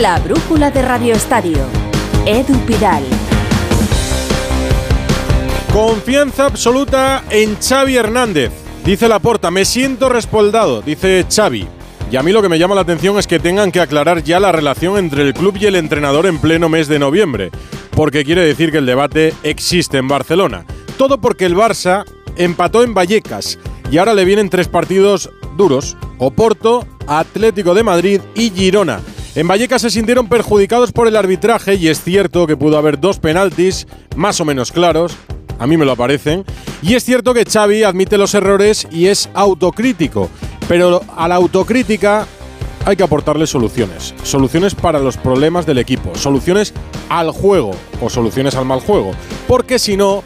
La brújula de Radio Estadio. Edu Pidal. Confianza absoluta en Xavi Hernández. Dice Laporta, me siento respaldado, dice Xavi. Y a mí lo que me llama la atención es que tengan que aclarar ya la relación entre el club y el entrenador en pleno mes de noviembre, porque quiere decir que el debate existe en Barcelona. Todo porque el Barça empató en Vallecas y ahora le vienen tres partidos duros, Oporto, Atlético de Madrid y Girona. En Vallecas se sintieron perjudicados por el arbitraje y es cierto que pudo haber dos penaltis más o menos claros, a mí me lo aparecen, y es cierto que Xavi admite los errores y es autocrítico, pero a la autocrítica hay que aportarle soluciones, soluciones para los problemas del equipo, soluciones al juego o soluciones al mal juego, porque si no,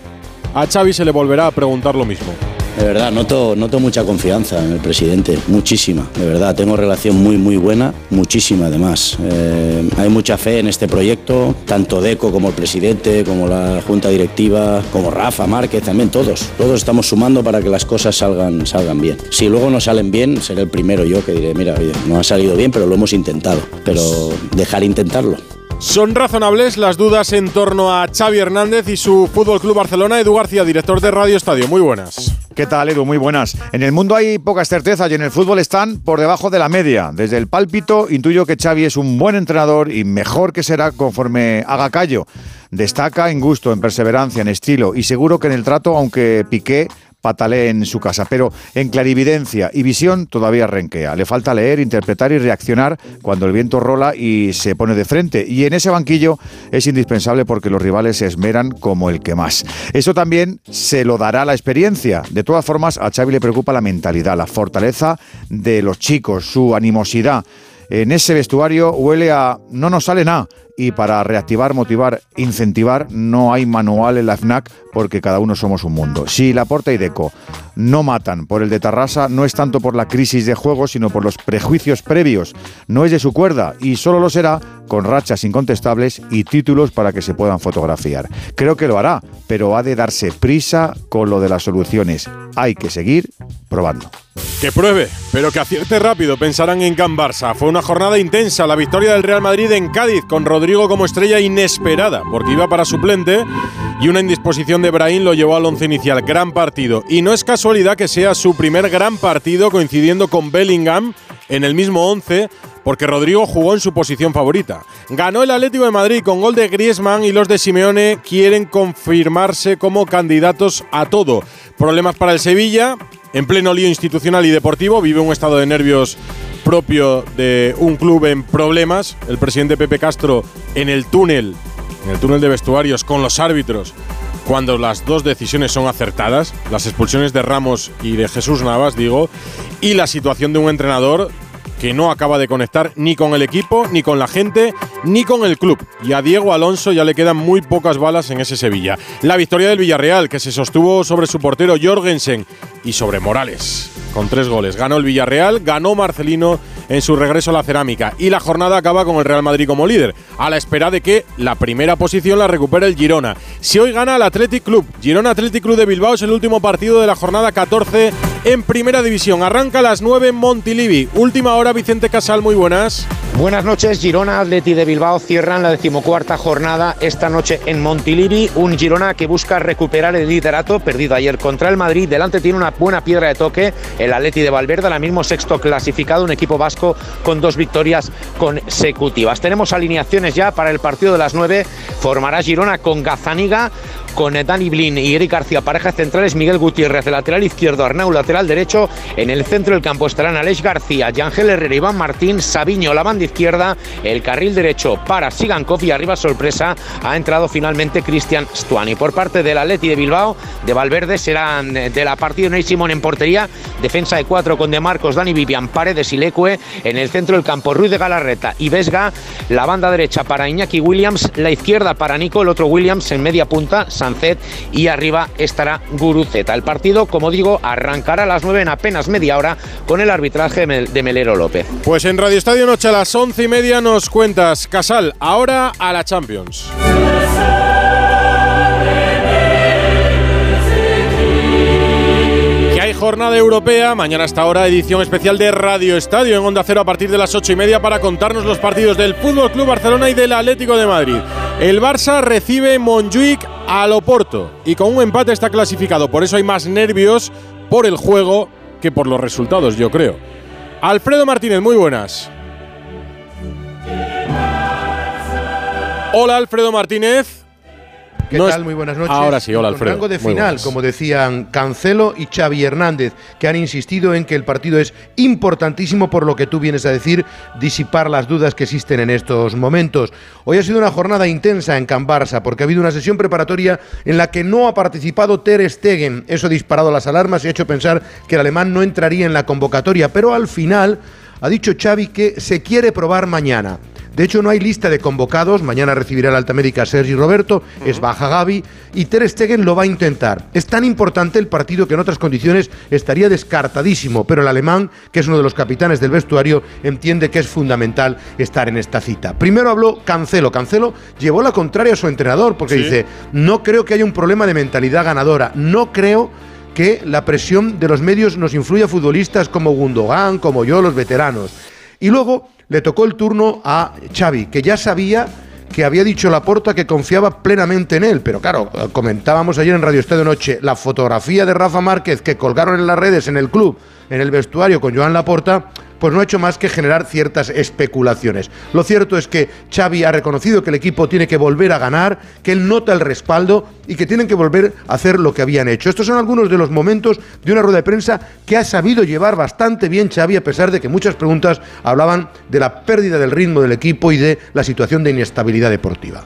a Xavi se le volverá a preguntar lo mismo. De verdad, noto, noto mucha confianza en el presidente, muchísima, de verdad. Tengo relación muy, muy buena, muchísima además. Eh, hay mucha fe en este proyecto, tanto Deco como el presidente, como la junta directiva, como Rafa, Márquez, también todos. Todos estamos sumando para que las cosas salgan, salgan bien. Si luego no salen bien, seré el primero yo que diré, mira, no ha salido bien, pero lo hemos intentado. Pero dejar intentarlo. Son razonables las dudas en torno a Xavi Hernández y su Fútbol Club Barcelona. Edu García, director de Radio Estadio. Muy buenas. ¿Qué tal, Edu? Muy buenas. En el mundo hay pocas certezas y en el fútbol están por debajo de la media. Desde el pálpito intuyo que Xavi es un buen entrenador y mejor que será conforme haga callo. Destaca en gusto, en perseverancia, en estilo y seguro que en el trato, aunque Piqué patalee en su casa, pero en clarividencia y visión todavía renquea. Le falta leer, interpretar y reaccionar cuando el viento rola y se pone de frente. Y en ese banquillo es indispensable porque los rivales se esmeran como el que más. Eso también se lo dará la experiencia. De todas formas, a Xavi le preocupa la mentalidad, la fortaleza de los chicos, su animosidad. En ese vestuario huele a no nos sale nada y para reactivar, motivar, incentivar, no hay manual en la FNAC porque cada uno somos un mundo. Si Laporta y Deco no matan por el de Tarrasa, no es tanto por la crisis de juego, sino por los prejuicios previos. No es de su cuerda y solo lo será con rachas incontestables y títulos para que se puedan fotografiar. Creo que lo hará, pero ha de darse prisa con lo de las soluciones. Hay que seguir probando. Que pruebe, pero que acierte rápido, pensarán en Can Barça. Fue una jornada intensa, la victoria del Real Madrid en Cádiz, con Rodrigo como estrella inesperada, porque iba para suplente y una indisposición de Brahim lo llevó al once inicial. Gran partido. Y no es casualidad que sea su primer gran partido coincidiendo con Bellingham en el mismo once, porque Rodrigo jugó en su posición favorita. Ganó el Atlético de Madrid con gol de Griezmann y los de Simeone quieren confirmarse como candidatos a todo. Problemas para el Sevilla, en pleno lío institucional y deportivo, vive un estado de nervios propio de un club en problemas. El presidente Pepe Castro en el túnel, en el túnel de vestuarios con los árbitros, cuando las dos decisiones son acertadas, las expulsiones de Ramos y de Jesús Navas, digo, y la situación de un entrenador que no acaba de conectar ni con el equipo, ni con la gente, ni con el club. Y a Diego Alonso ya le quedan muy pocas balas en ese Sevilla. La victoria del Villarreal, que se sostuvo sobre su portero Jorgensen y sobre Morales, con tres goles. Ganó el Villarreal, ganó Marcelino en su regreso a la cerámica. Y la jornada acaba con el Real Madrid como líder, a la espera de que la primera posición la recupere el Girona. Si hoy gana el Athletic Club, Girona Athletic Club de Bilbao es el último partido de la jornada 14 en Primera División. Arranca a las 9 en Montilivi. Última hora, Vicente Casal, muy buenas. Buenas noches, Girona, Atleti de Bilbao cierran la decimocuarta jornada esta noche en Montilivi. Un Girona que busca recuperar el liderato perdido ayer contra el Madrid. Delante tiene una buena piedra de toque el Atleti de Valverde, ahora mismo sexto clasificado, un equipo vasco con dos victorias consecutivas. Tenemos alineaciones ya para el partido de las nueve. Formará Girona con Gazaniga, con Dani Blin y Eric García, pareja centrales, Miguel Gutiérrez, lateral izquierdo, Arnau, lateral derecho. En el centro del campo estarán Aleix García, Yangel Herrera, Iván Martín, Sabiño, la banda izquierda, el carril derecho para Sigankov y arriba sorpresa ha entrado finalmente Cristian Stuani. Por parte del Atleti de Bilbao, de Valverde, serán de la partida Ney Simón en portería, defensa de cuatro con De Marcos, Dani Vivian, Paredes y Leque, en el centro del campo Ruiz de Galarreta y Vesga, la banda derecha para Iñaki Williams, la izquierda para Nico, el otro Williams en media punta, Sancet y arriba estará Guruceta. El partido, como digo, arrancará a las 9 en apenas media hora con el arbitraje de Melero López. Pues en Radio Estadio Noche a las once y media nos cuentas, Casal, ahora a la Champions. jornada europea. Mañana hasta ahora edición especial de Radio Estadio en Onda Cero a partir de las ocho y media para contarnos los partidos del Fútbol Club Barcelona y del Atlético de Madrid. El Barça recibe Montjuic al Oporto y con un empate está clasificado. Por eso hay más nervios por el juego que por los resultados, yo creo. Alfredo Martínez, muy buenas. Hola Alfredo Martínez. ¿Qué No tal? Muy buenas noches. Ahora sí, hola, Con Alfredo. rango de final, como decían Cancelo y Xavi Hernández, que han insistido en que el partido es importantísimo por lo que tú vienes a decir, disipar las dudas que existen en estos momentos. Hoy ha sido una jornada intensa en Can Barça, porque ha habido una sesión preparatoria en la que no ha participado Ter Stegen. Eso ha disparado las alarmas y ha hecho pensar que el alemán no entraría en la convocatoria, pero al final ha dicho Xavi que se quiere probar mañana. De hecho, no hay lista de convocados. Mañana recibirá la alta médica Sergi Roberto, es baja Gaby y Ter Stegen lo va a intentar. Es tan importante el partido que en otras condiciones estaría descartadísimo, pero el alemán, que es uno de los capitanes del vestuario, entiende que es fundamental estar en esta cita. Primero habló Cancelo. Cancelo llevó la contraria a su entrenador porque Sí. dice, no creo que haya un problema de mentalidad ganadora, no creo que la presión de los medios nos influya a futbolistas como Gundogan, como yo, los veteranos. Y luego le tocó el turno a Xavi, que ya sabía que había dicho Laporta que confiaba plenamente en él, pero claro, eh, comentábamos ayer en Radio Estadio Noche la fotografía de Rafa Márquez que colgaron en las redes en el club, en el vestuario con Joan Laporta, pues no ha hecho más que generar ciertas especulaciones. Lo cierto es que Xavi ha reconocido que el equipo tiene que volver a ganar, que él nota el respaldo y que tienen que volver a hacer lo que habían hecho. Estos son algunos de los momentos de una rueda de prensa que ha sabido llevar bastante bien Xavi a pesar de que muchas preguntas hablaban de la pérdida del ritmo del equipo y de la situación de inestabilidad deportiva.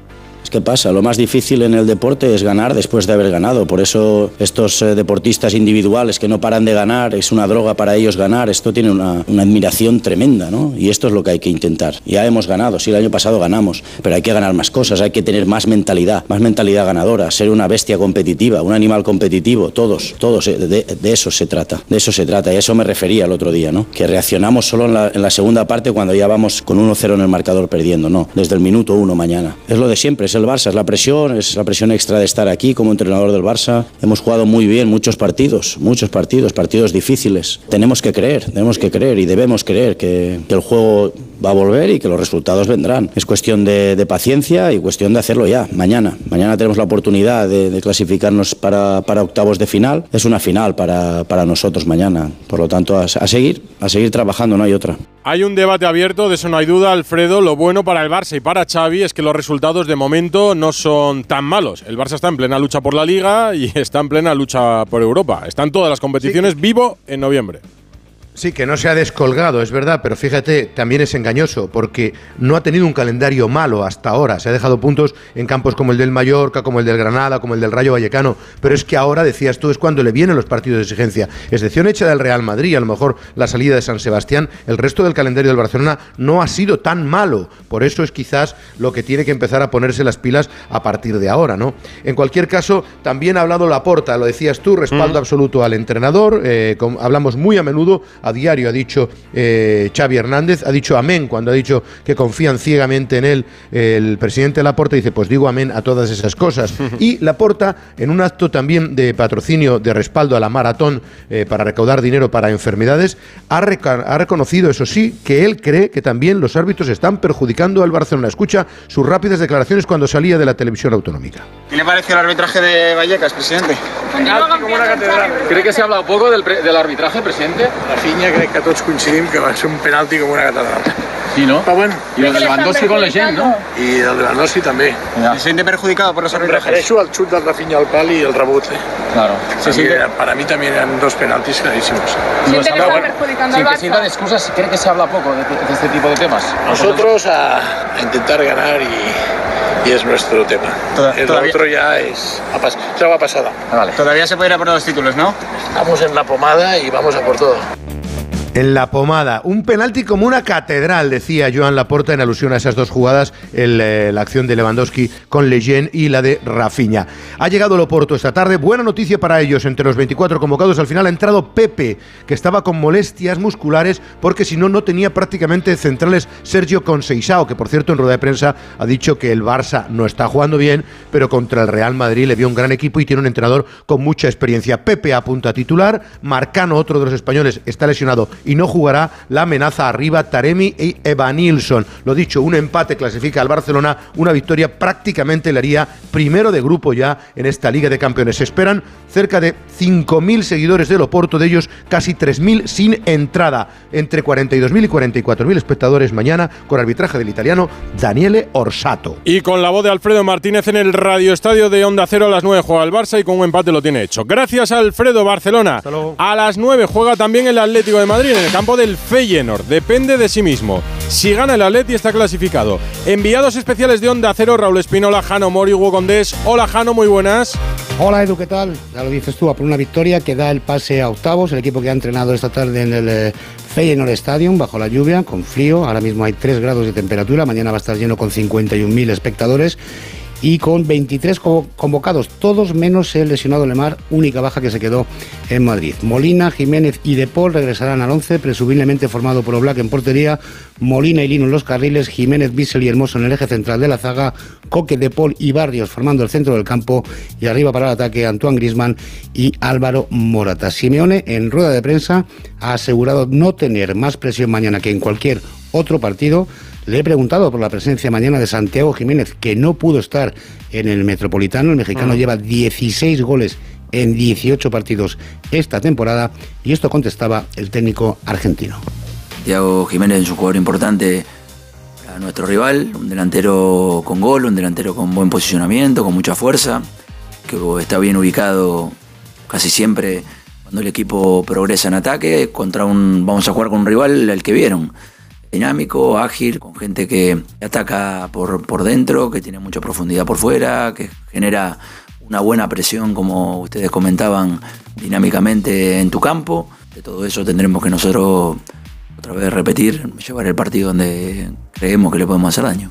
Que pasa, lo más difícil en el deporte es ganar después de haber ganado. Por eso estos eh, deportistas individuales que no paran de ganar, es una droga para ellos ganar. Esto tiene una, admiración tremenda, ¿no? Y esto es lo que hay que intentar. Ya hemos ganado, sí, el año pasado ganamos, pero hay que ganar más cosas, hay que tener más mentalidad, más mentalidad ganadora, ser una bestia competitiva, un animal competitivo, todos, todos, eh, de, eso se trata, de eso se trata. Y a eso me refería el otro día, ¿no? Que reaccionamos solo en la, en la segunda parte cuando ya vamos con 1-0 en el marcador perdiendo, no, desde el minuto 1 mañana. Es lo de siempre, es el Barça, es la presión, es la presión extra de estar aquí como entrenador del Barça. Hemos jugado muy bien muchos partidos, muchos partidos, partidos difíciles. Tenemos que creer, tenemos que creer y debemos creer que, que el juego va a volver y que los resultados vendrán. Es cuestión de, de paciencia y cuestión de hacerlo ya, mañana. Mañana tenemos la oportunidad de, de clasificarnos para, para octavos de final. Es una final para, para nosotros mañana. Por lo tanto, a, a seguir, a seguir trabajando, no hay otra. Hay un debate abierto, de eso no hay duda, Alfredo. Lo bueno para el Barça y para Xavi es que los resultados de momento no son tan malos. El Barça está en plena lucha por la Liga y está en plena lucha por Europa. Están todas las competiciones vivo en noviembre. Sí, que no se ha descolgado, es verdad, pero fíjate, también es engañoso, porque no ha tenido un calendario malo hasta ahora. Se ha dejado puntos en campos como el del Mallorca, como el del Granada, como el del Rayo Vallecano, pero es que ahora, decías tú, es cuando le vienen los partidos de exigencia. Excepción hecha del Real Madrid, a lo mejor la salida de San Sebastián, el resto del calendario del Barcelona no ha sido tan malo. Por eso es quizás lo que tiene que empezar a ponerse las pilas a partir de ahora, ¿no? En cualquier caso, también ha hablado Laporta, lo decías tú, respaldo absoluto al entrenador, eh, hablamos muy a menudo a diario ha dicho eh, Xavi Hernández, ha dicho amén cuando ha dicho que confían ciegamente en él el presidente Laporta, dice pues digo amén a todas esas cosas. y Laporta, en un acto también de patrocinio, de respaldo a la maratón eh, para recaudar dinero para enfermedades, ha, reconocido, eso sí, que él cree que también los árbitros están perjudicando al Barcelona. Escucha sus rápidas declaraciones cuando salía de la televisión autonómica. ¿Qué le pareció el arbitraje de Vallecas, presidente? como una catedral. ¿Cree que se ha hablado poco del, pre- del arbitraje, presidente? Rafinha crec que tots coincidim que va ser un penalti com una catedral. Sí, ¿no? Però bueno, Y el de Lewandowski con Leyen, ¿no? i el de Lewandowski també. ¿Se siente perjudicado por los Em arbitrajes? refereixo al xut del Rafinha al pal i el rebot. Eh? Claro. Se Para, siente, mí, para mí también eran dos penaltis clarísimos. no se habla- bueno, sin que excusas, ¿cree que se habla poco de, de este tipo de temas? Nosotros a, a intentar ganar y, y es nuestro tema. Toda- el todavía- otro ya es, agua pasada. Ah, Vale. Todavía se puede ir a por los títulos, ¿no? Estamos en la pomada y vamos a por todo. En la pomada, un penalti como una catedral, decía Joan Laporta en alusión a esas dos jugadas, el, eh, la acción de Lewandowski con Leyen y la de Rafinha. Ha llegado el Oporto esta tarde, buena noticia para ellos, entre los 24 convocados al final ha entrado Pepe, que estaba con molestias musculares porque si no, no tenía prácticamente centrales Sergio Conceizao, que por cierto en rueda de prensa ha dicho que el Barça no está jugando bien, pero contra el Real Madrid le vio un gran equipo y tiene un entrenador con mucha experiencia. Pepe apunta a titular, Marcano, otro de los españoles, está lesionado y no jugará la amenaza arriba Taremi y Evanilson. Lo dicho, un empate clasifica al Barcelona, una victoria prácticamente le haría primero de grupo ya en esta Liga de Campeones. Se esperan cerca de 5.000 seguidores del Oporto, de ellos casi 3.000 sin entrada, entre 42.000 y 44.000 espectadores mañana con arbitraje del italiano Daniele Orsato. Y con la voz de Alfredo Martínez en el Radio Estadio de Onda Cero a las 9 juega el Barça y con un empate lo tiene hecho. Gracias Alfredo Barcelona. A las 9 juega también el Atlético de Madrid en el campo del Feyenoord. Depende de sí mismo. Si gana el Atleti está clasificado. Enviados especiales de Onda Cero, Raúl Espinola, Jano Mori, Hugo Condés. Hola Jano, muy buenas. Hola Edu, ¿qué tal? Ya lo dices tú, a por una victoria que da el pase a octavos, el equipo que ha entrenado esta tarde en el eh, Feyenoord Stadium bajo la lluvia, con frío, ahora mismo hay 3 grados de temperatura, mañana va a estar lleno con 51.000 espectadores y con 23 convocados, todos menos el lesionado Lemar, única baja que se quedó en Madrid. Molina, Jiménez y De regresarán al 11, presumiblemente formado por Oblak en portería, Molina y Lino en los carriles, Jiménez, Bissell y Hermoso en el eje central de la zaga, Coque, De y Barrios formando el centro del campo y arriba para el ataque Antoine Grisman y Álvaro Morata. Simeone en rueda de prensa ha asegurado no tener más presión mañana que en cualquier otro partido le he preguntado por la presencia mañana de Santiago Jiménez, que no pudo estar en el Metropolitano. El mexicano ah. lleva 16 goles en 18 partidos esta temporada y esto contestaba el técnico argentino. Santiago Jiménez es un jugador importante a nuestro rival, un delantero con gol, un delantero con buen posicionamiento, con mucha fuerza, que está bien ubicado casi siempre cuando el equipo progresa en ataque contra un vamos a jugar con un rival al que vieron dinámico, ágil, con gente que ataca por, por dentro, que tiene mucha profundidad por fuera, que genera una buena presión, como ustedes comentaban, dinámicamente en tu campo. De todo eso tendremos que nosotros otra vez repetir, llevar el partido donde creemos que le podemos hacer daño.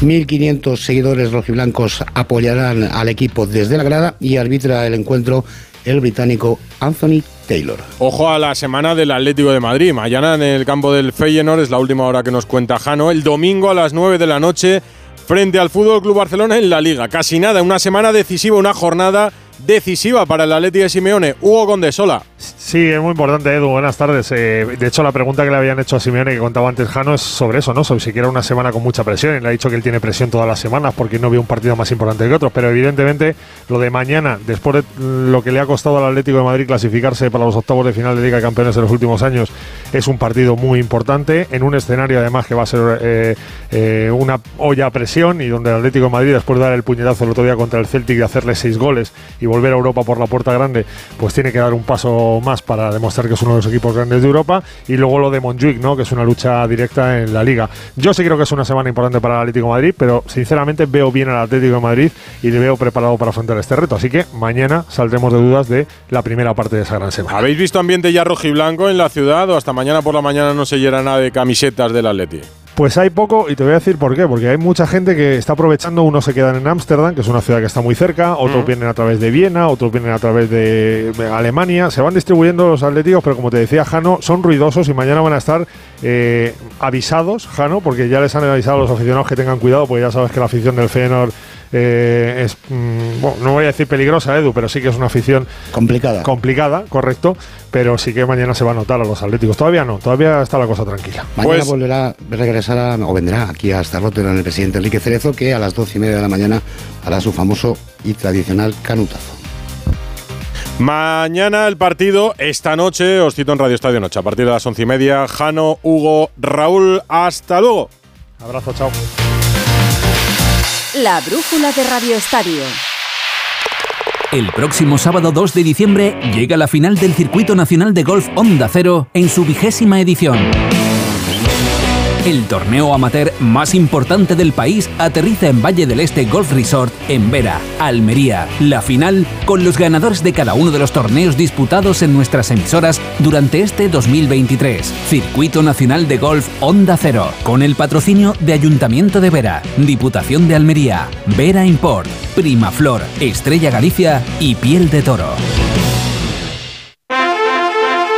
1.500 seguidores rojiblancos apoyarán al equipo desde la grada y arbitra el encuentro el británico Anthony Taylor. Ojo a la semana del Atlético de Madrid. Mañana en el campo del Feyenoord es la última hora que nos cuenta Jano. El domingo a las 9 de la noche frente al Fútbol Club Barcelona en la Liga. Casi nada, una semana decisiva, una jornada decisiva para el Atlético de Simeone. Hugo Condesola. Sí, es muy importante, Edu. Buenas tardes. Eh, de hecho, la pregunta que le habían hecho a Simeone, que contaba antes Jano, es sobre eso, ¿no? Sobre si quiere una semana con mucha presión. Le ha dicho que él tiene presión todas las semanas porque no ve un partido más importante que otro. Pero evidentemente, lo de mañana, después de lo que le ha costado al Atlético de Madrid clasificarse para los octavos de final de Liga de Campeones en los últimos años, es un partido muy importante. En un escenario, además, que va a ser eh, eh, una olla a presión y donde el Atlético de Madrid, después de dar el puñetazo el otro día contra el Celtic y hacerle seis goles y volver a Europa por la puerta grande, pues tiene que dar un paso más para demostrar que es uno de los equipos grandes de Europa. Y luego lo de Montjuic, ¿no? que es una lucha directa en la liga. Yo sí creo que es una semana importante para el Atlético Madrid, pero sinceramente veo bien al Atlético Madrid y le veo preparado para afrontar este reto. Así que mañana saldremos de dudas de la primera parte de esa gran semana. ¿Habéis visto ambiente ya rojiblanco en la ciudad o hasta mañana por la mañana no se llena nada de camisetas del Atlético? Pues hay poco y te voy a decir por qué. Porque hay mucha gente que está aprovechando. Unos se quedan en Ámsterdam, que es una ciudad que está muy cerca. Otros vienen a través de Viena. Otros vienen a través de Alemania. Se van distribuyendo los atléticos, pero como te decía Jano, son ruidosos y mañana van a estar eh, avisados, Jano, porque ya les han avisado a los aficionados que tengan cuidado, porque ya sabes que la afición del Feyenoord eh, es, mm, bueno, no voy a decir peligrosa, Edu, pero sí que es una afición complicada. Complicada, correcto. Pero sí que mañana se va a notar a los atléticos. Todavía no, todavía está la cosa tranquila. Mañana pues- volverá, regresar o vendrá aquí hasta Rotterdam el presidente Enrique Cerezo, que a las doce y media de la mañana hará su famoso y tradicional canutazo. Mañana el partido, esta noche, os cito en Radio Estadio Noche, a partir de las once y media. Jano, Hugo, Raúl, hasta luego. Abrazo, chao. La brújula de Radio Estadio. El próximo sábado 2 de diciembre llega la final del Circuito Nacional de Golf Onda Cero en su vigésima edición. El torneo amateur más importante del país aterriza en Valle del Este Golf Resort en Vera, Almería. La final con los ganadores de cada uno de los torneos disputados en nuestras emisoras durante este 2023. Circuito Nacional de Golf Onda Cero, con el patrocinio de Ayuntamiento de Vera, Diputación de Almería, Vera Import, Primaflor, Estrella Galicia y Piel de Toro.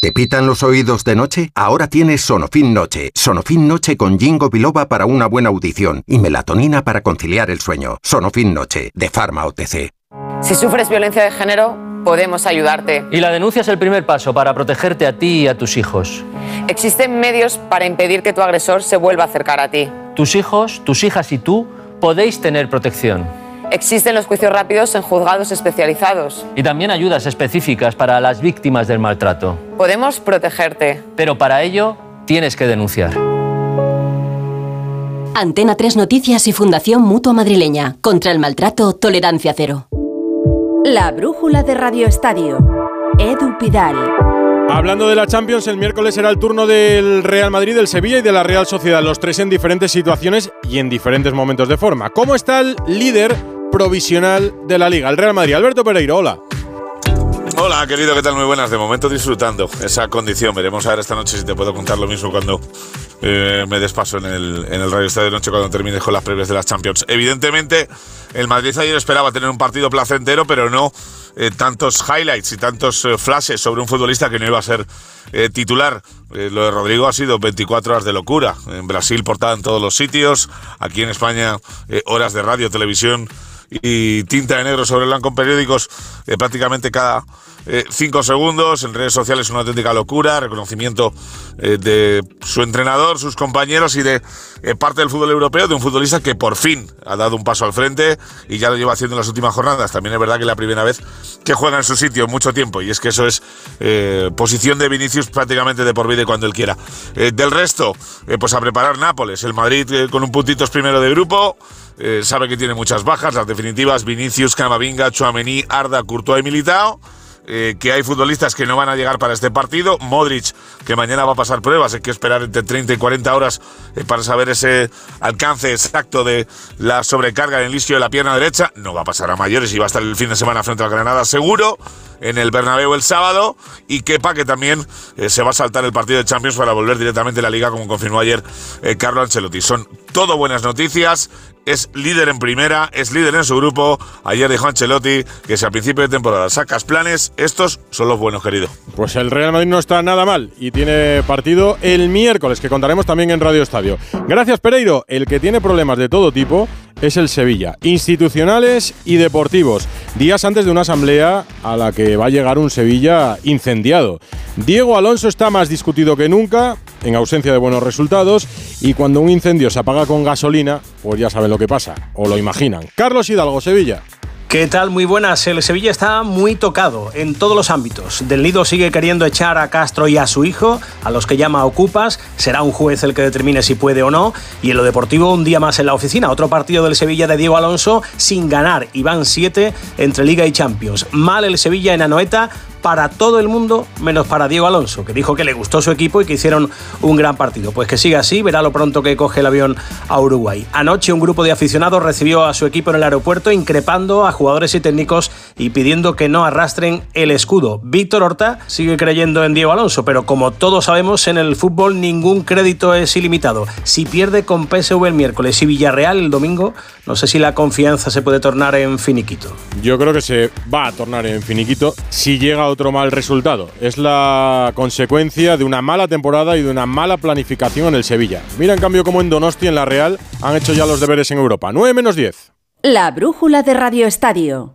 ¿Te pitan los oídos de noche? Ahora tienes Sonofin Noche. Sonofin Noche con Jingo Biloba para una buena audición y melatonina para conciliar el sueño. Sonofin Noche, de Pharma OTC. Si sufres violencia de género, podemos ayudarte. Y la denuncia es el primer paso para protegerte a ti y a tus hijos. Existen medios para impedir que tu agresor se vuelva a acercar a ti. Tus hijos, tus hijas y tú podéis tener protección. Existen los juicios rápidos en juzgados especializados. Y también ayudas específicas para las víctimas del maltrato. Podemos protegerte. Pero para ello tienes que denunciar. Antena 3 Noticias y Fundación Mutua Madrileña. Contra el maltrato, tolerancia cero. La brújula de Radio Estadio. Edu Pidal. Hablando de la Champions, el miércoles será el turno del Real Madrid, del Sevilla y de la Real Sociedad, los tres en diferentes situaciones y en diferentes momentos de forma. ¿Cómo está el líder provisional de la Liga, el Real Madrid? Alberto Pereiro, hola. Hola, querido, ¿qué tal? Muy buenas. De momento disfrutando esa condición. Veremos a ver esta noche si te puedo contar lo mismo cuando eh, me despaso en el, en el Radio Estadio de Noche cuando termines con las previas de las Champions. Evidentemente, el Madrid ayer esperaba tener un partido placentero, pero no eh, tantos highlights y tantos eh, flashes sobre un futbolista que no iba a ser eh, titular. Eh, lo de Rodrigo ha sido 24 horas de locura. En Brasil portada en todos los sitios, aquí en España eh, horas de radio, televisión y tinta de negro sobre blanco en periódicos eh, prácticamente cada eh, cinco segundos. En redes sociales una auténtica locura, reconocimiento eh, de su entrenador, sus compañeros y de eh, parte del fútbol europeo, de un futbolista que por fin ha dado un paso al frente y ya lo lleva haciendo en las últimas jornadas. También es verdad que es la primera vez que juega en su sitio mucho tiempo y es que eso es eh, posición de Vinicius prácticamente de por vida y cuando él quiera. Eh, del resto, eh, pues a preparar Nápoles. El Madrid con un puntito es primero de grupo. Sabe que tiene muchas bajas, las definitivas, Vinicius, Camavinga, Chouameni, Arda, Courtois y Militao. Eh, que hay futbolistas que no van a llegar para este partido. Modric, que mañana va a pasar pruebas, hay que esperar entre 30 y 40 horas eh, para saber ese alcance exacto de la sobrecarga en el isquio de la pierna derecha. No va a pasar a mayores y va a estar el fin de semana frente al Granada seguro. En el Bernabéu el sábado. Y Kepa, que también eh, se va a saltar el partido de Champions para volver directamente a la liga, como confirmó ayer eh, Carlo Ancelotti. Son todo buenas noticias es líder en primera, es líder en su grupo. Ayer dijo Ancelotti que si al principio de temporada sacas planes, estos son los buenos, querido. Pues el Real Madrid no está nada mal y tiene partido el miércoles, que contaremos también en Radio Estadio. Gracias, Pereiro. El que tiene problemas de todo tipo es el Sevilla, institucionales y deportivos. Días antes de una asamblea a la que va a llegar un Sevilla incendiado. Diego Alonso está más discutido que nunca, en ausencia de buenos resultados, y cuando un incendio se apaga con gasolina, pues ya saben lo que pasa, o lo imaginan. Carlos Hidalgo, Sevilla. ¿Qué tal? Muy buenas. El Sevilla está muy tocado en todos los ámbitos. Del Nido sigue queriendo echar a Castro y a su hijo, a los que llama ocupas. Será un juez el que determine si puede o no. Y en lo deportivo, un día más en la oficina. Otro partido del Sevilla de Diego Alonso sin ganar. Y van siete entre Liga y Champions. Mal el Sevilla en Anoeta para todo el mundo, menos para Diego Alonso, que dijo que le gustó su equipo y que hicieron un gran partido. Pues que siga así, verá lo pronto que coge el avión a Uruguay. Anoche un grupo de aficionados recibió a su equipo en el aeropuerto increpando a jugadores y técnicos y pidiendo que no arrastren el escudo. Víctor Horta sigue creyendo en Diego Alonso, pero como todos sabemos, en el fútbol ningún crédito es ilimitado. Si pierde con PSV el miércoles y Villarreal el domingo, no sé si la confianza se puede tornar en finiquito. Yo creo que se va a tornar en finiquito si llega otro mal resultado. Es la consecuencia de una mala temporada y de una mala planificación en el Sevilla. Mira en cambio cómo en Donosti, en la Real, han hecho ya los deberes en Europa. 9 menos 10. La brújula de Radio Estadio.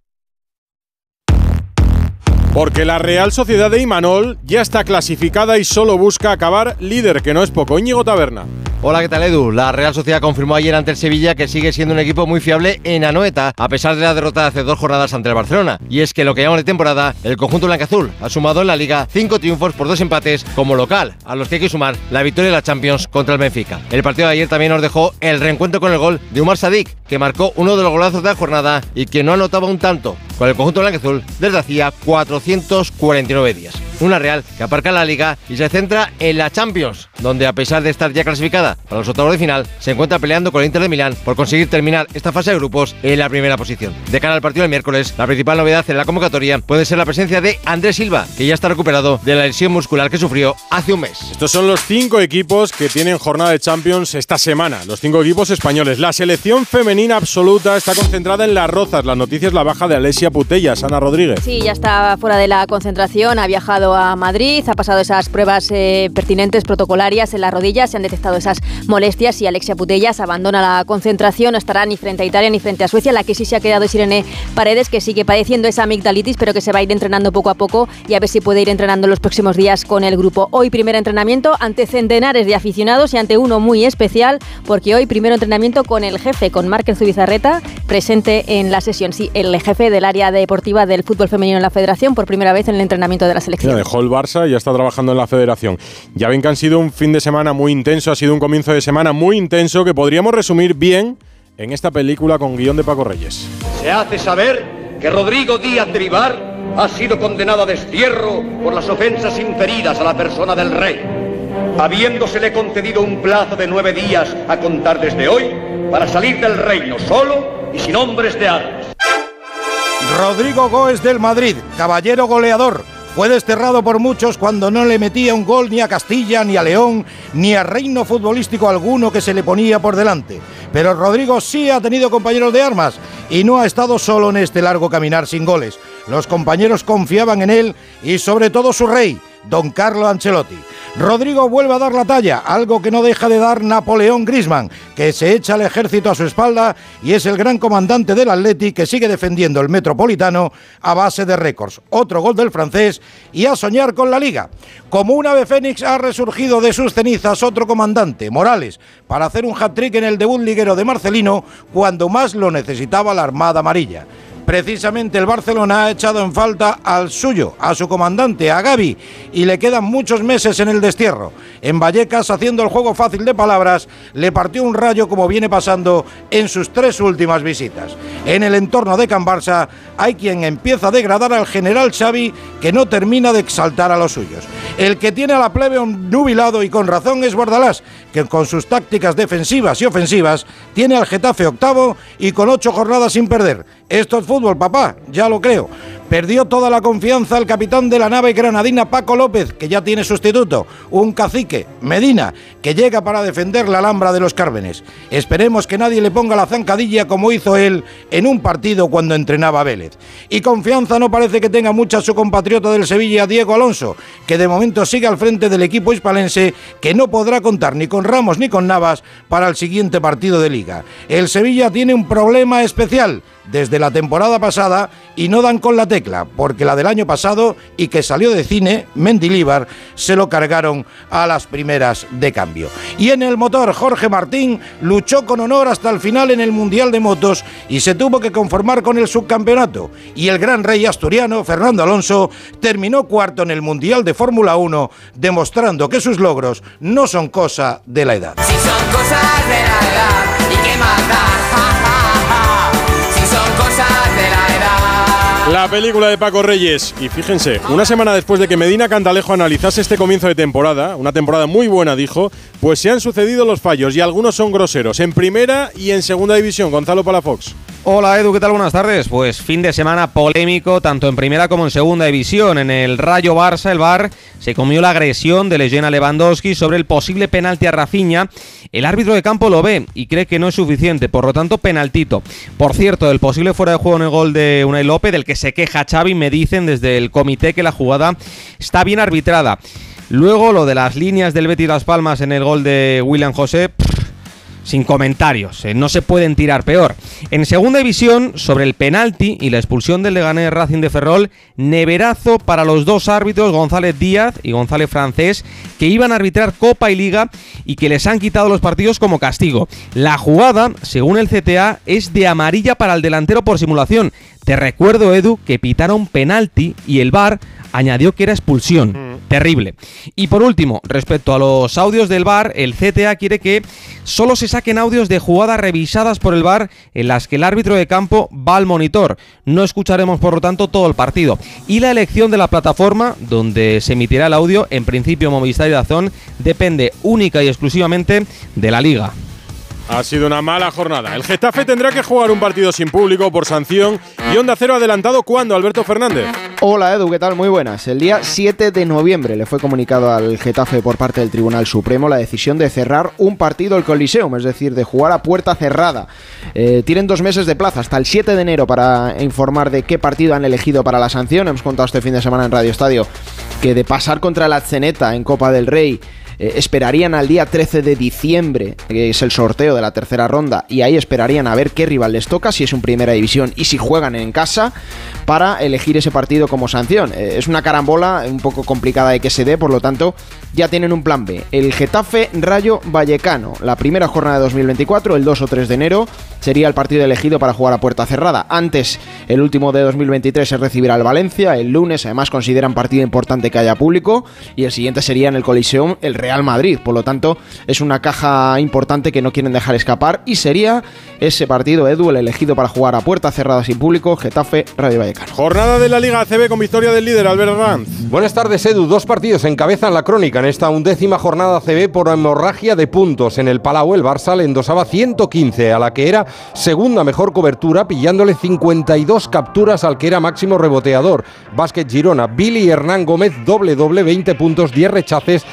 Porque la Real Sociedad de Imanol ya está clasificada y solo busca acabar líder, que no es poco. Íñigo Taberna. Hola, ¿qué tal Edu? La Real Sociedad confirmó ayer ante el Sevilla que sigue siendo un equipo muy fiable en Anoeta, a pesar de la derrota de hace dos jornadas ante el Barcelona. Y es que lo que llamamos de temporada, el conjunto blanca-azul ha sumado en la Liga cinco triunfos por dos empates como local, a los que hay que sumar la victoria de la Champions contra el Benfica. El partido de ayer también nos dejó el reencuentro con el gol de Umar Sadik, que marcó uno de los golazos de la jornada y que no anotaba un tanto con el conjunto blanca-azul desde hacía 449 días. Una Real que aparca la Liga y se centra en la Champions, donde a pesar de estar ya clasificada para los octavos de final, se encuentra peleando con el Inter de Milán por conseguir terminar esta fase de grupos en la primera posición. De cara al partido del miércoles, la principal novedad en la convocatoria puede ser la presencia de Andrés Silva, que ya está recuperado de la lesión muscular que sufrió hace un mes. Estos son los cinco equipos que tienen jornada de Champions esta semana, los cinco equipos españoles. La selección femenina absoluta está concentrada en las rozas. La noticia es la baja de Alesia Putellas, Ana Rodríguez. Sí, ya está fuera de la concentración, ha viajado a Madrid, ha pasado esas pruebas eh, pertinentes protocolarias en las rodillas, se han detectado esas molestias y Alexia Putellas abandona la concentración, no estará ni frente a Italia ni frente a Suecia. La que sí se ha quedado es Irene Paredes, que sigue padeciendo esa amigdalitis, pero que se va a ir entrenando poco a poco y a ver si puede ir entrenando los próximos días con el grupo. Hoy primer entrenamiento ante centenares de aficionados y ante uno muy especial, porque hoy primero entrenamiento con el jefe, con Márquez Zubizarreta, presente en la sesión. Sí, el jefe del área deportiva del fútbol femenino en la federación, por primera vez en el entrenamiento de la selección. Ya dejó el Barça y ya está trabajando en la federación. Ya ven que han sido un fin de semana muy intenso, ha sido un comienzo de semana muy intenso que podríamos resumir bien en esta película con guion de Paco Reyes. Se hace saber que Rodrigo Díaz de Vivar ha sido condenado a destierro por las ofensas inferidas a la persona del rey, habiéndosele concedido un plazo de nueve días a contar desde hoy para salir del reino solo y sin hombres de armas. Rodrigo Góez del Madrid, caballero goleador. Fue desterrado por muchos cuando no le metía un gol ni a Castilla, ni a León, ni a reino futbolístico alguno que se le ponía por delante. Pero Rodrigo sí ha tenido compañeros de armas y no ha estado solo en este largo caminar sin goles. Los compañeros confiaban en él y sobre todo su rey, don Carlo Ancelotti. Rodrigo vuelve a dar la talla, algo que no deja de dar Napoleón Grisman, que se echa el ejército a su espalda y es el gran comandante del Atleti que sigue defendiendo el Metropolitano a base de récords. Otro gol del francés y a soñar con la liga. Como un ave fénix ha resurgido de sus cenizas otro comandante, Morales, para hacer un hat-trick en el debut liguero de Marcelino cuando más lo necesitaba la Armada Amarilla. Precisamente el Barcelona ha echado en falta al suyo, a su comandante, a Gaby, y le quedan muchos meses en el destierro. En Vallecas, haciendo el juego fácil de palabras, le partió un rayo como viene pasando en sus tres últimas visitas. En el entorno de Can Barça hay quien empieza a degradar al general Xavi que no termina de exaltar a los suyos. El que tiene a la plebe nubilado y con razón es Bordalás, que con sus tácticas defensivas y ofensivas tiene al Getafe octavo y con ocho jornadas sin perder. Esto es fútbol, papá, ya lo creo. Perdió toda la confianza el capitán de la nave granadina Paco López, que ya tiene sustituto, un cacique, Medina, que llega para defender la Alhambra de los Cármenes. Esperemos que nadie le ponga la zancadilla como hizo él en un partido cuando entrenaba Vélez. Y confianza no parece que tenga mucha su compatriota del Sevilla, Diego Alonso, que de momento sigue al frente del equipo hispalense, que no podrá contar ni con Ramos ni con Navas para el siguiente partido de liga. El Sevilla tiene un problema especial desde la temporada pasada y no dan con la tecla, porque la del año pasado y que salió de cine, Mendilíbar, se lo cargaron a las primeras de cambio. Y en el motor, Jorge Martín luchó con honor hasta el final en el Mundial de Motos y se tuvo que conformar con el subcampeonato. Y el gran rey asturiano, Fernando Alonso, terminó cuarto en el Mundial de Fórmula 1, demostrando que sus logros no son cosa de la edad. Si son cosas de la edad, ¿y? La película de Paco Reyes. Y fíjense, una semana después de que Medina Cantalejo analizase este comienzo de temporada, una temporada muy buena, dijo, pues se han sucedido los fallos y algunos son groseros, en primera y en segunda división. Gonzalo Palafox. Hola Edu, ¿qué tal? Buenas tardes. Pues fin de semana polémico tanto en primera como en segunda división. En el Rayo Barça, el Bar se comió la agresión de Leyena Lewandowski sobre el posible penalti a Rafinha. El árbitro de campo lo ve y cree que no es suficiente, por lo tanto penaltito. Por cierto, el posible fuera de juego en el gol de Unai López, del que se queja Xavi, me dicen desde el comité que la jugada está bien arbitrada. Luego lo de las líneas del Betis Las Palmas en el gol de William José, sin comentarios, eh, no se pueden tirar peor. En segunda división, sobre el penalti y la expulsión del Leganés Racing de Ferrol, neverazo para los dos árbitros, González Díaz y González Francés, que iban a arbitrar Copa y Liga y que les han quitado los partidos como castigo. La jugada, según el CTA, es de amarilla para el delantero por simulación. Te recuerdo, Edu, que pitaron penalti y el VAR añadió que era expulsión. Terrible. Y por último, respecto a los audios del VAR, el CTA quiere que solo se saquen audios de jugadas revisadas por el VAR en las que el árbitro de campo va al monitor. No escucharemos, por lo tanto, todo el partido. Y la elección de la plataforma donde se emitirá el audio, en principio Movistar y Dazón, depende única y exclusivamente de la liga. Ha sido una mala jornada. El Getafe tendrá que jugar un partido sin público por sanción y Onda Cero adelantado cuando, Alberto Fernández. Hola Edu, ¿qué tal? Muy buenas. El día 7 de noviembre le fue comunicado al Getafe por parte del Tribunal Supremo la decisión de cerrar un partido el Coliseum, es decir, de jugar a puerta cerrada. Eh, tienen dos meses de plaza, hasta el 7 de enero, para informar de qué partido han elegido para la sanción. Hemos contado este fin de semana en Radio Estadio que de pasar contra la Zeneta en Copa del Rey eh, esperarían al día 13 de diciembre, que es el sorteo de la tercera ronda, y ahí esperarían a ver qué rival les toca, si es un primera división y si juegan en casa, para elegir ese partido como sanción. Eh, es una carambola un poco complicada de que se dé, por lo tanto, ya tienen un plan B. El Getafe Rayo Vallecano, la primera jornada de 2024, el 2 o 3 de enero, sería el partido elegido para jugar a puerta cerrada. Antes, el último de 2023 se recibirá el Valencia, el lunes además consideran partido importante que haya público, y el siguiente sería en el Coliseum el Real Madrid. Por lo tanto, es una caja importante que no quieren dejar escapar y sería ese partido, Edu, el elegido para jugar a puerta cerrada sin público, Getafe, Radio Vallecano. Jornada de la Liga ACB con victoria del líder Albert Ranz. Buenas tardes, Edu. Dos partidos encabezan la crónica en esta undécima jornada ACB por hemorragia de puntos. En el Palau, el Barça le endosaba 115 a la que era segunda mejor cobertura, pillándole 52 capturas al que era máximo reboteador. Básquet Girona, Billy Hernán Gómez, doble doble, 20 puntos, 10 rechaces.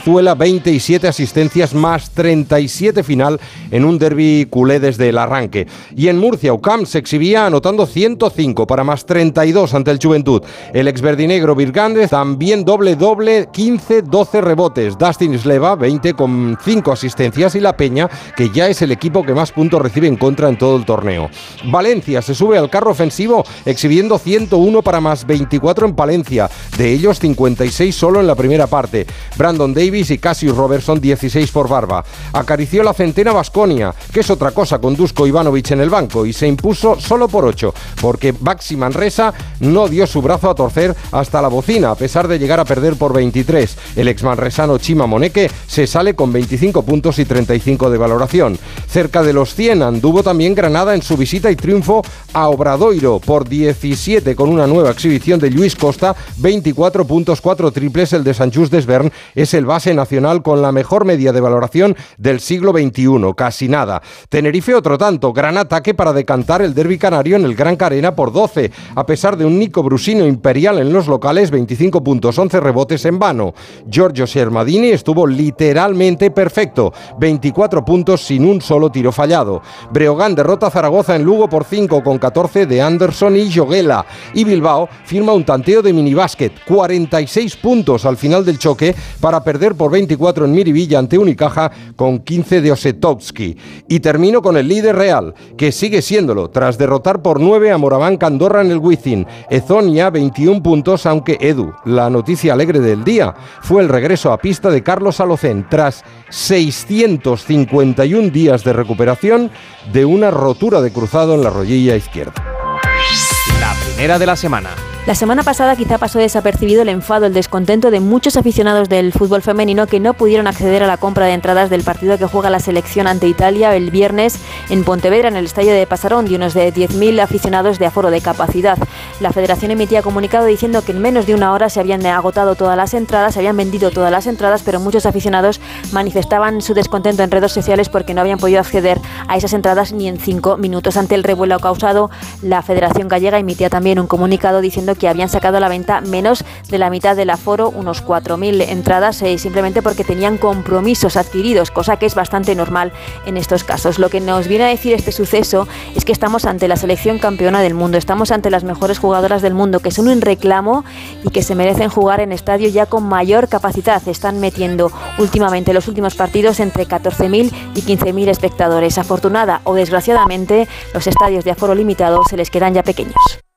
Brizuela 27 asistencias más 37 final en un derby culé desde el arranque. Y en Murcia, Ucam se exhibía anotando 105 para más 32 ante el Juventud. El exverdinegro Virgández también doble doble, 15-12 rebotes. Dustin Sleva 20 con 5 asistencias y La Peña, que ya es el equipo que más puntos recibe en contra en todo el torneo. Valencia se sube al carro ofensivo exhibiendo 101 para más 24 en Palencia, de ellos 56 solo en la primera parte. Brandon Davis y Cassius Robertson 16 por barba. Acarició la centena Vasconia, que es otra cosa con Dusko Ivanovic en el banco y se impuso solo por 8, porque Baxi Manresa no dio su brazo a torcer hasta la bocina, a pesar de llegar a perder por 23. El ex manresano Chima Moneque se sale con 25 puntos y 35 de valoración. Cerca de los 100 anduvo también Granada en su visita y triunfo a Obradoiro por 17 con una nueva exhibición de Luis Costa, 24 puntos, 4 triples. El de San Just Desvern es el base nacional con la mejor media de valoración del siglo XXI, casi nada. Tenerife otro tanto, gran ataque para decantar el derby canario en el Gran Carena por 12, a pesar de un Nico Brusino imperial en los locales, 25 puntos, 11 rebotes en vano. Giorgio Sermadini estuvo literalmente perfecto, 24 puntos sin un solo tiro fallado. Breogán derrota a Zaragoza en Lugo por 5 con 14 de Anderson y Joguela. Y Bilbao firma un tanteo de minibásquet, 46 puntos al final del choque para perder por 24 en Miribilla ante Unicaja con 15 de Osetovsky. Y termino con el líder real, que sigue siéndolo, tras derrotar por 9 a Moraván Candorra en el Wizzing. Ezonia 21 puntos, aunque Edu, la noticia alegre del día, fue el regreso a pista de Carlos Alocén tras 651 días de recuperación de una rotura de cruzado en la rodilla izquierda. La primera de la semana. La semana pasada quizá pasó desapercibido el enfado, el descontento de muchos aficionados del fútbol femenino que no pudieron acceder a la compra de entradas del partido que juega la selección ante Italia el viernes en Pontevedra, en el estadio de Pasarón, de unos de 10.000 aficionados de aforo de capacidad. La federación emitía comunicado diciendo que en menos de una hora se habían agotado todas las entradas, se habían vendido todas las entradas, pero muchos aficionados manifestaban su descontento en redes sociales porque no habían podido acceder a esas entradas ni en cinco minutos. Ante el revuelo causado, la Federación Gallega emitía también un comunicado diciendo que habían sacado a la venta menos de la mitad del aforo, unos 4.000 entradas, eh, simplemente porque tenían compromisos adquiridos, cosa que es bastante normal en estos casos. Lo que nos viene a decir este suceso es que estamos ante la selección campeona del mundo, estamos ante las mejores jugadoras del mundo, que son un reclamo y que se merecen jugar en estadios ya con mayor capacidad. Están metiendo últimamente los últimos partidos entre 14.000 y 15.000 espectadores. Afortunada o desgraciadamente, los estadios de aforo limitado se les quedan ya pequeños.